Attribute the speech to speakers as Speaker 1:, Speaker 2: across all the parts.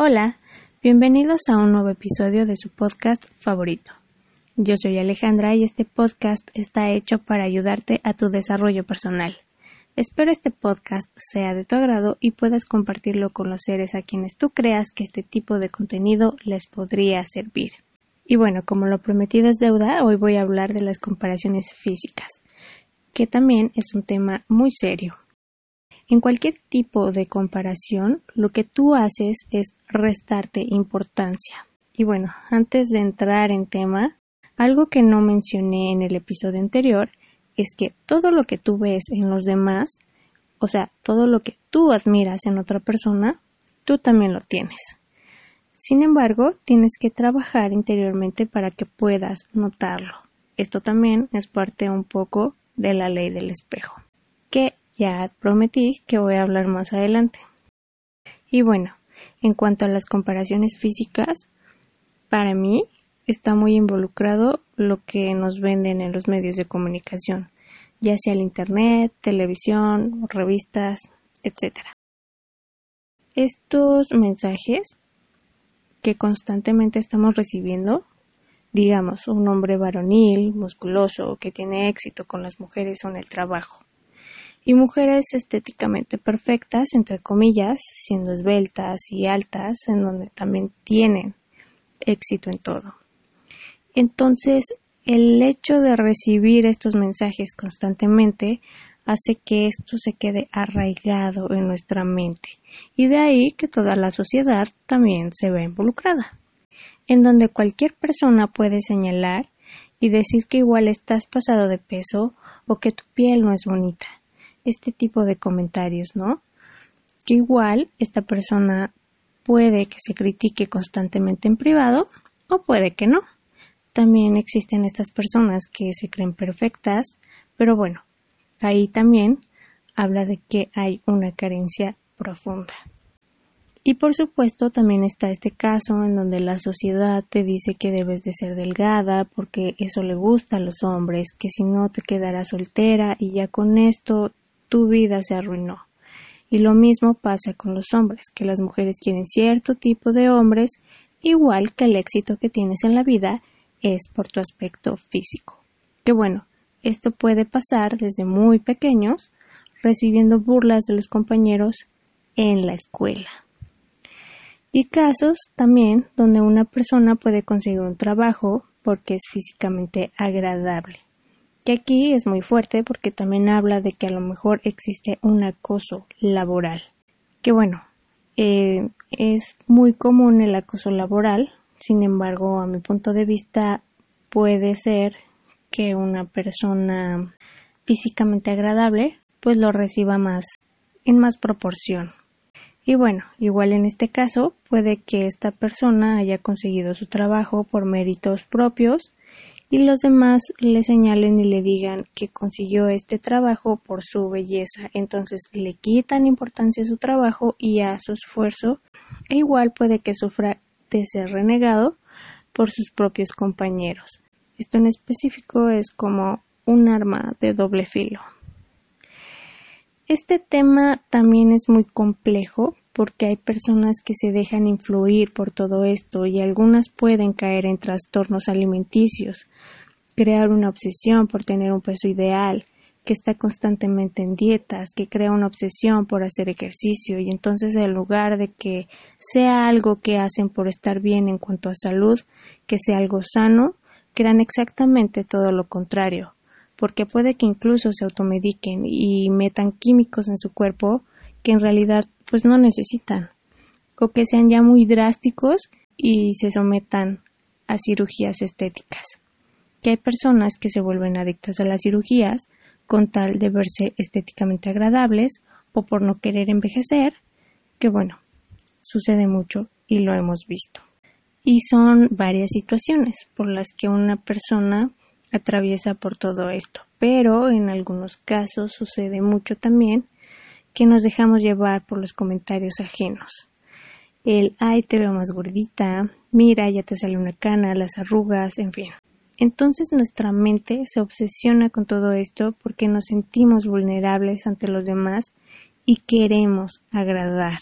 Speaker 1: Hola, bienvenidos a un nuevo episodio de su podcast favorito. Yo soy Alejandra y este podcast está hecho para ayudarte a tu desarrollo personal. Espero este podcast sea de tu agrado y puedas compartirlo con los seres a quienes tú creas que este tipo de contenido les podría servir. Y bueno, como lo prometido es deuda, hoy voy a hablar de las comparaciones físicas, que también es un tema muy serio. En cualquier tipo de comparación, lo que tú haces es restarte importancia. Y bueno, antes de entrar en tema, algo que no mencioné en el episodio anterior es que todo lo que tú ves en los demás, o sea, todo lo que tú admiras en otra persona, tú también lo tienes. Sin embargo, tienes que trabajar interiormente para que puedas notarlo. Esto también es parte un poco de la ley del espejo, que ya prometí que voy a hablar más adelante. Y bueno, en cuanto a las comparaciones físicas, para mí está muy involucrado lo que nos venden en los medios de comunicación, ya sea el Internet, televisión, revistas, etc. Estos mensajes que constantemente estamos recibiendo, digamos, un hombre varonil, musculoso, que tiene éxito con las mujeres o en el trabajo, y mujeres estéticamente perfectas, entre comillas, siendo esbeltas y altas, en donde también tienen éxito en todo. Entonces, el hecho de recibir estos mensajes constantemente hace que esto se quede arraigado en nuestra mente. Y de ahí que toda la sociedad también se ve involucrada, en donde cualquier persona puede señalar y decir que igual estás pasado de peso o que tu piel no es bonita este tipo de comentarios, ¿no? Que igual esta persona puede que se critique constantemente en privado o puede que no. También existen estas personas que se creen perfectas, pero bueno, ahí también habla de que hay una carencia profunda. Y por supuesto también está este caso en donde la sociedad te dice que debes de ser delgada porque eso le gusta a los hombres, que si no te quedarás soltera y ya con esto tu vida se arruinó. Y lo mismo pasa con los hombres, que las mujeres quieren cierto tipo de hombres, igual que el éxito que tienes en la vida es por tu aspecto físico. Que bueno, esto puede pasar desde muy pequeños, recibiendo burlas de los compañeros en la escuela. Y casos también donde una persona puede conseguir un trabajo porque es físicamente agradable que aquí es muy fuerte porque también habla de que a lo mejor existe un acoso laboral. Que bueno, eh, es muy común el acoso laboral, sin embargo, a mi punto de vista, puede ser que una persona físicamente agradable pues lo reciba más en más proporción. Y bueno, igual en este caso puede que esta persona haya conseguido su trabajo por méritos propios y los demás le señalen y le digan que consiguió este trabajo por su belleza. Entonces le quitan importancia a su trabajo y a su esfuerzo e igual puede que sufra de ser renegado por sus propios compañeros. Esto en específico es como un arma de doble filo. Este tema también es muy complejo porque hay personas que se dejan influir por todo esto y algunas pueden caer en trastornos alimenticios, crear una obsesión por tener un peso ideal, que está constantemente en dietas, que crea una obsesión por hacer ejercicio y entonces en lugar de que sea algo que hacen por estar bien en cuanto a salud, que sea algo sano, crean exactamente todo lo contrario, porque puede que incluso se automediquen y metan químicos en su cuerpo que en realidad pues no necesitan o que sean ya muy drásticos y se sometan a cirugías estéticas. Que hay personas que se vuelven adictas a las cirugías con tal de verse estéticamente agradables o por no querer envejecer, que bueno, sucede mucho y lo hemos visto. Y son varias situaciones por las que una persona atraviesa por todo esto, pero en algunos casos sucede mucho también que nos dejamos llevar por los comentarios ajenos. El ay te veo más gordita, mira ya te sale una cana, las arrugas, en fin. Entonces nuestra mente se obsesiona con todo esto porque nos sentimos vulnerables ante los demás y queremos agradar.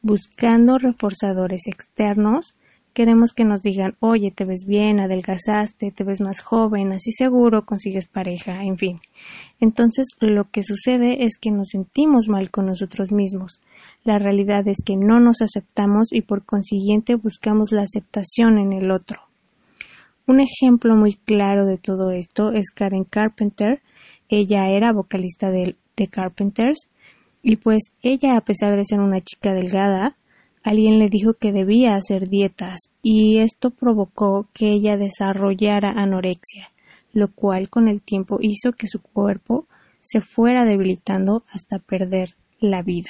Speaker 1: buscando reforzadores externos Queremos que nos digan, oye, te ves bien, adelgazaste, te ves más joven, así seguro consigues pareja, en fin. Entonces, lo que sucede es que nos sentimos mal con nosotros mismos. La realidad es que no nos aceptamos y por consiguiente buscamos la aceptación en el otro. Un ejemplo muy claro de todo esto es Karen Carpenter. Ella era vocalista de, The Carpenters y pues ella, a pesar de ser una chica delgada, Alguien le dijo que debía hacer dietas y esto provocó que ella desarrollara anorexia, lo cual con el tiempo hizo que su cuerpo se fuera debilitando hasta perder la vida.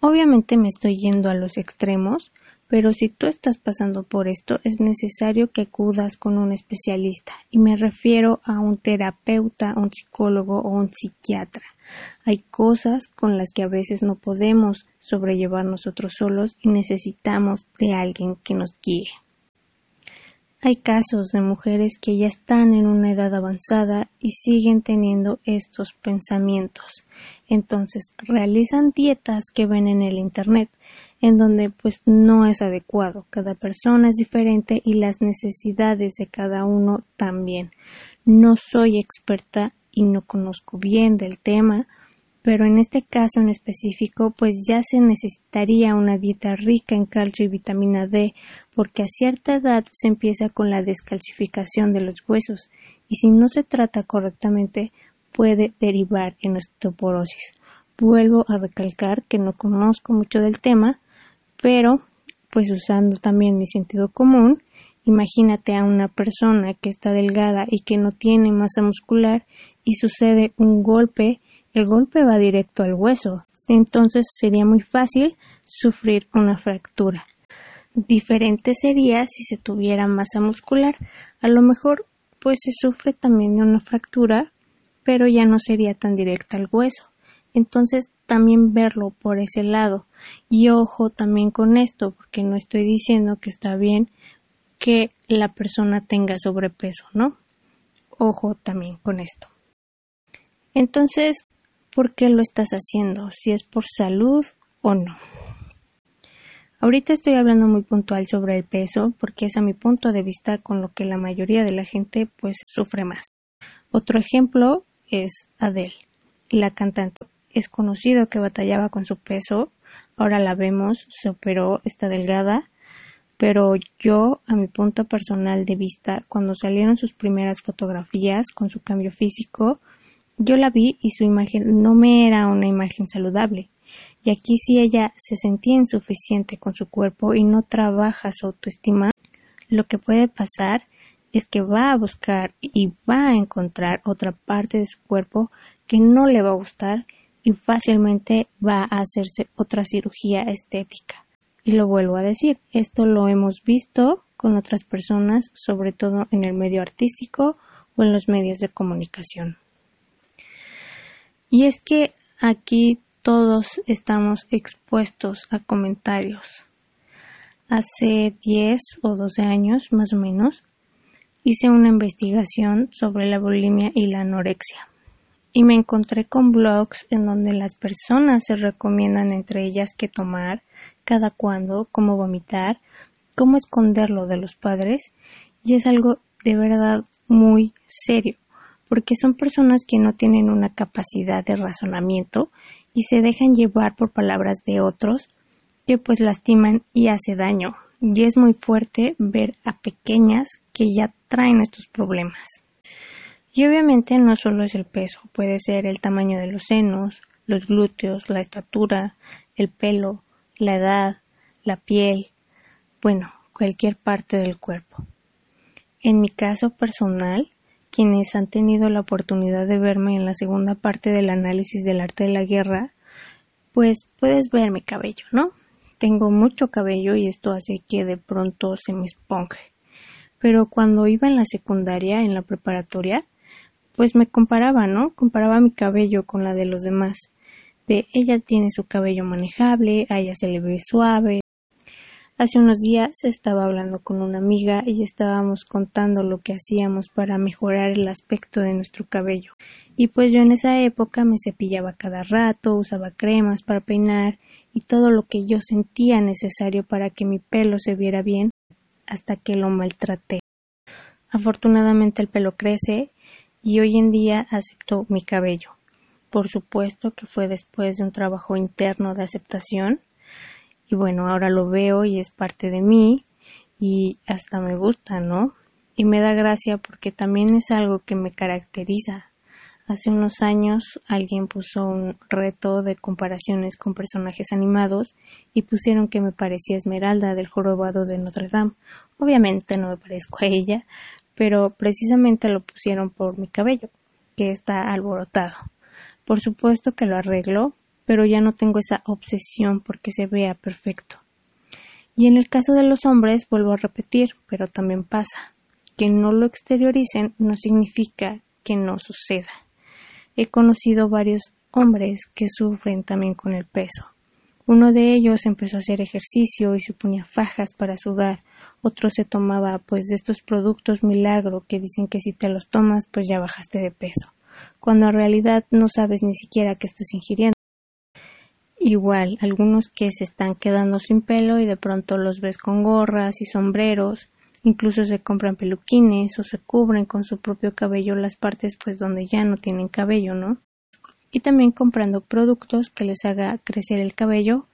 Speaker 1: Obviamente me estoy yendo a los extremos, pero si tú estás pasando por esto es necesario que acudas con un especialista y me refiero a un terapeuta, un psicólogo o un psiquiatra. Hay cosas con las que a veces no podemos sobrellevar nosotros solos y necesitamos de alguien que nos guíe. Hay casos de mujeres que ya están en una edad avanzada y siguen teniendo estos pensamientos. Entonces realizan dietas que ven en el Internet, en donde pues no es adecuado. Cada persona es diferente y las necesidades de cada uno también. No soy experta y no conozco bien del tema, pero en este caso en específico pues ya se necesitaría una dieta rica en calcio y vitamina D porque a cierta edad se empieza con la descalcificación de los huesos y si no se trata correctamente puede derivar en osteoporosis. Vuelvo a recalcar que no conozco mucho del tema, pero pues usando también mi sentido común, imagínate a una persona que está delgada y que no tiene masa muscular y sucede un golpe el golpe va directo al hueso, entonces sería muy fácil sufrir una fractura. Diferente sería si se tuviera masa muscular. A lo mejor pues se sufre también de una fractura, pero ya no sería tan directa al hueso. Entonces también verlo por ese lado. Y ojo también con esto, porque no estoy diciendo que está bien que la persona tenga sobrepeso, ¿no? Ojo también con esto. Entonces, por qué lo estás haciendo, si es por salud o no. Ahorita estoy hablando muy puntual sobre el peso porque es a mi punto de vista con lo que la mayoría de la gente pues sufre más. Otro ejemplo es Adele, la cantante. Es conocido que batallaba con su peso, ahora la vemos, se operó, está delgada, pero yo, a mi punto personal de vista, cuando salieron sus primeras fotografías con su cambio físico, yo la vi y su imagen no me era una imagen saludable. Y aquí si ella se sentía insuficiente con su cuerpo y no trabaja su autoestima, lo que puede pasar es que va a buscar y va a encontrar otra parte de su cuerpo que no le va a gustar y fácilmente va a hacerse otra cirugía estética. Y lo vuelvo a decir, esto lo hemos visto con otras personas, sobre todo en el medio artístico o en los medios de comunicación. Y es que aquí todos estamos expuestos a comentarios. Hace 10 o 12 años, más o menos, hice una investigación sobre la bulimia y la anorexia. Y me encontré con blogs en donde las personas se recomiendan entre ellas qué tomar, cada cuándo, cómo vomitar, cómo esconderlo de los padres, y es algo de verdad muy serio porque son personas que no tienen una capacidad de razonamiento y se dejan llevar por palabras de otros que pues lastiman y hace daño. Y es muy fuerte ver a pequeñas que ya traen estos problemas. Y obviamente no solo es el peso, puede ser el tamaño de los senos, los glúteos, la estatura, el pelo, la edad, la piel, bueno, cualquier parte del cuerpo. En mi caso personal, quienes han tenido la oportunidad de verme en la segunda parte del análisis del arte de la guerra, pues puedes ver mi cabello, ¿no? Tengo mucho cabello y esto hace que de pronto se me esponje. Pero cuando iba en la secundaria, en la preparatoria, pues me comparaba, ¿no? Comparaba mi cabello con la de los demás. De ella tiene su cabello manejable, a ella se le ve suave. Hace unos días estaba hablando con una amiga y estábamos contando lo que hacíamos para mejorar el aspecto de nuestro cabello. Y pues yo en esa época me cepillaba cada rato, usaba cremas para peinar y todo lo que yo sentía necesario para que mi pelo se viera bien hasta que lo maltraté. Afortunadamente el pelo crece y hoy en día acepto mi cabello. Por supuesto que fue después de un trabajo interno de aceptación y bueno, ahora lo veo y es parte de mí y hasta me gusta, ¿no? Y me da gracia porque también es algo que me caracteriza. Hace unos años alguien puso un reto de comparaciones con personajes animados y pusieron que me parecía Esmeralda del jorobado de Notre Dame. Obviamente no me parezco a ella, pero precisamente lo pusieron por mi cabello, que está alborotado. Por supuesto que lo arreglo, pero ya no tengo esa obsesión porque se vea perfecto. Y en el caso de los hombres, vuelvo a repetir, pero también pasa. Que no lo exterioricen no significa que no suceda. He conocido varios hombres que sufren también con el peso. Uno de ellos empezó a hacer ejercicio y se ponía fajas para sudar. Otro se tomaba pues de estos productos milagro que dicen que si te los tomas pues ya bajaste de peso, cuando en realidad no sabes ni siquiera qué estás ingiriendo. Igual, algunos que se están quedando sin pelo y de pronto los ves con gorras y sombreros, incluso se compran peluquines o se cubren con su propio cabello las partes pues donde ya no tienen cabello, ¿no? Y también comprando productos que les haga crecer el cabello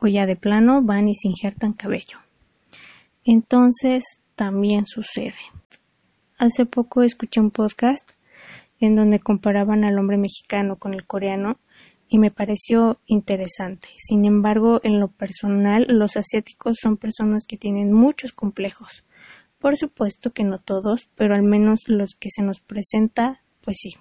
Speaker 1: o ya de plano van y se injertan cabello. Entonces, también sucede. Hace poco escuché un podcast en donde comparaban al hombre mexicano con el coreano y me pareció interesante. Sin embargo, en lo personal, los asiáticos son personas que tienen muchos complejos. Por supuesto que no todos, pero al menos los que se nos presenta, pues sí.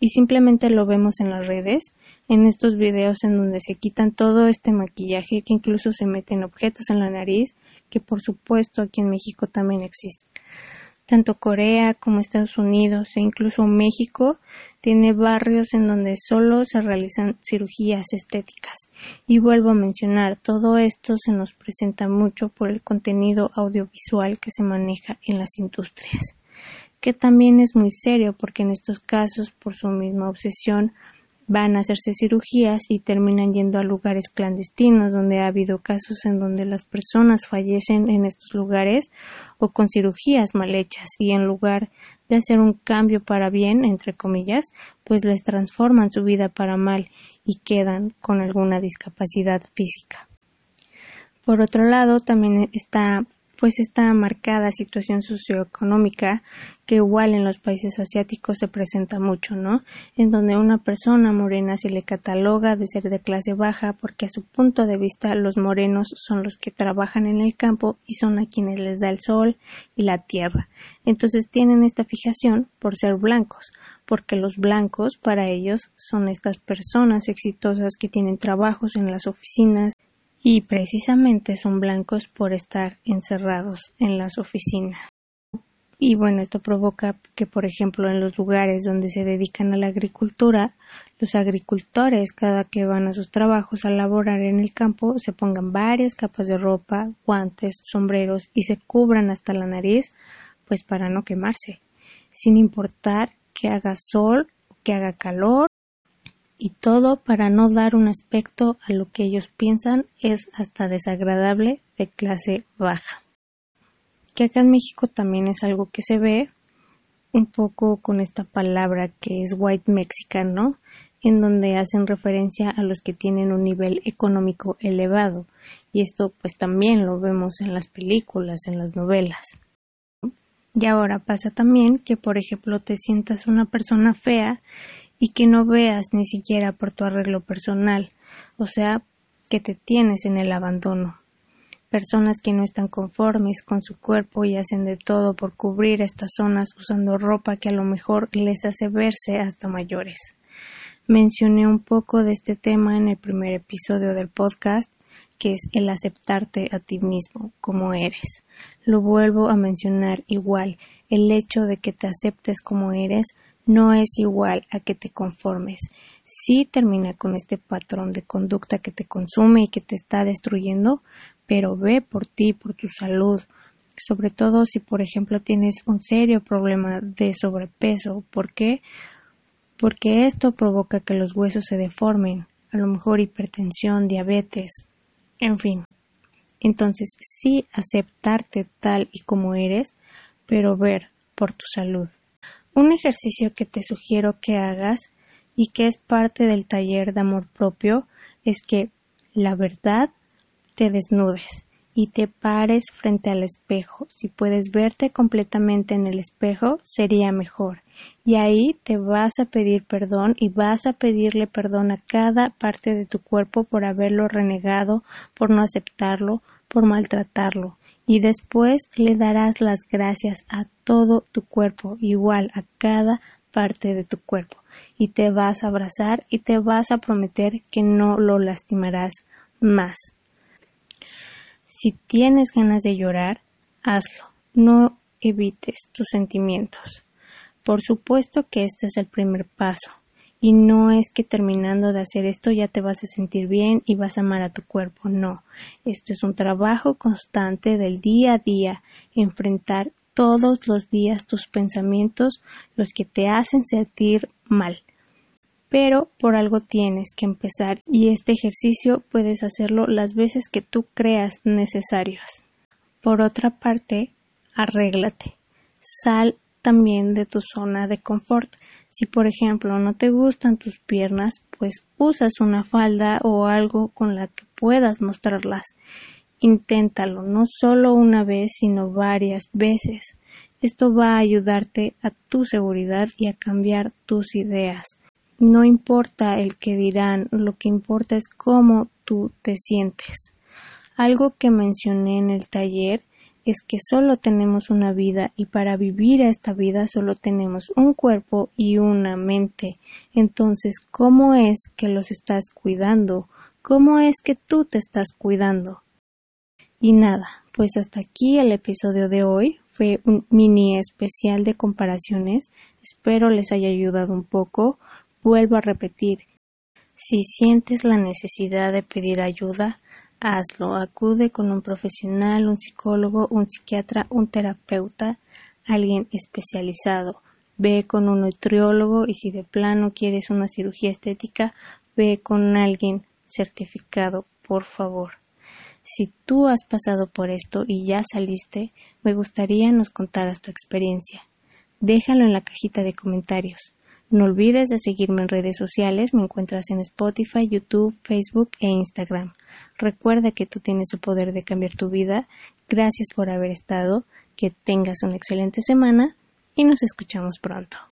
Speaker 1: Y simplemente lo vemos en las redes, en estos videos en donde se quitan todo este maquillaje que incluso se meten objetos en la nariz, que por supuesto aquí en México también existe. Tanto Corea como Estados Unidos e incluso México tiene barrios en donde solo se realizan cirugías estéticas. Y vuelvo a mencionar, todo esto se nos presenta mucho por el contenido audiovisual que se maneja en las industrias, que también es muy serio porque en estos casos, por su misma obsesión, van a hacerse cirugías y terminan yendo a lugares clandestinos donde ha habido casos en donde las personas fallecen en estos lugares o con cirugías mal hechas y en lugar de hacer un cambio para bien entre comillas pues les transforman su vida para mal y quedan con alguna discapacidad física. Por otro lado, también está pues esta marcada situación socioeconómica que igual en los países asiáticos se presenta mucho, ¿no? En donde una persona morena se le cataloga de ser de clase baja porque a su punto de vista los morenos son los que trabajan en el campo y son a quienes les da el sol y la tierra. Entonces tienen esta fijación por ser blancos, porque los blancos para ellos son estas personas exitosas que tienen trabajos en las oficinas y precisamente son blancos por estar encerrados en las oficinas. Y bueno, esto provoca que, por ejemplo, en los lugares donde se dedican a la agricultura, los agricultores, cada que van a sus trabajos a laborar en el campo, se pongan varias capas de ropa, guantes, sombreros y se cubran hasta la nariz, pues para no quemarse, sin importar que haga sol que haga calor y todo para no dar un aspecto a lo que ellos piensan es hasta desagradable de clase baja. Que acá en México también es algo que se ve un poco con esta palabra que es white mexican, ¿no? En donde hacen referencia a los que tienen un nivel económico elevado. Y esto pues también lo vemos en las películas, en las novelas. Y ahora pasa también que, por ejemplo, te sientas una persona fea y que no veas ni siquiera por tu arreglo personal, o sea, que te tienes en el abandono. Personas que no están conformes con su cuerpo y hacen de todo por cubrir estas zonas usando ropa que a lo mejor les hace verse hasta mayores. Mencioné un poco de este tema en el primer episodio del podcast, que es el aceptarte a ti mismo como eres. Lo vuelvo a mencionar igual, el hecho de que te aceptes como eres no es igual a que te conformes. Sí termina con este patrón de conducta que te consume y que te está destruyendo, pero ve por ti, por tu salud, sobre todo si por ejemplo tienes un serio problema de sobrepeso. ¿Por qué? Porque esto provoca que los huesos se deformen, a lo mejor hipertensión, diabetes, en fin. Entonces sí aceptarte tal y como eres, pero ver por tu salud. Un ejercicio que te sugiero que hagas y que es parte del taller de amor propio es que la verdad te desnudes y te pares frente al espejo. Si puedes verte completamente en el espejo, sería mejor. Y ahí te vas a pedir perdón y vas a pedirle perdón a cada parte de tu cuerpo por haberlo renegado, por no aceptarlo, por maltratarlo y después le darás las gracias a todo tu cuerpo, igual a cada parte de tu cuerpo, y te vas a abrazar y te vas a prometer que no lo lastimarás más. Si tienes ganas de llorar, hazlo, no evites tus sentimientos. Por supuesto que este es el primer paso, y no es que terminando de hacer esto ya te vas a sentir bien y vas a amar a tu cuerpo, no. Esto es un trabajo constante del día a día, enfrentar todos los días tus pensamientos, los que te hacen sentir mal. Pero por algo tienes que empezar y este ejercicio puedes hacerlo las veces que tú creas necesarias. Por otra parte, arréglate. Sal también de tu zona de confort. Si por ejemplo no te gustan tus piernas, pues usas una falda o algo con la que puedas mostrarlas. Inténtalo no solo una vez, sino varias veces. Esto va a ayudarte a tu seguridad y a cambiar tus ideas. No importa el que dirán, lo que importa es cómo tú te sientes. Algo que mencioné en el taller es que solo tenemos una vida y para vivir esta vida solo tenemos un cuerpo y una mente. Entonces, ¿cómo es que los estás cuidando? ¿Cómo es que tú te estás cuidando? Y nada, pues hasta aquí el episodio de hoy. Fue un mini especial de comparaciones. Espero les haya ayudado un poco. Vuelvo a repetir. Si sientes la necesidad de pedir ayuda, hazlo. Acude con un profesional, un psicólogo, un psiquiatra, un terapeuta, alguien especializado. Ve con un nutriólogo y si de plano quieres una cirugía estética, ve con alguien certificado, por favor. Si tú has pasado por esto y ya saliste, me gustaría nos contaras tu experiencia. Déjalo en la cajita de comentarios. No olvides de seguirme en redes sociales, me encuentras en Spotify, YouTube, Facebook e Instagram. Recuerda que tú tienes el poder de cambiar tu vida. Gracias por haber estado, que tengas una excelente semana y nos escuchamos pronto.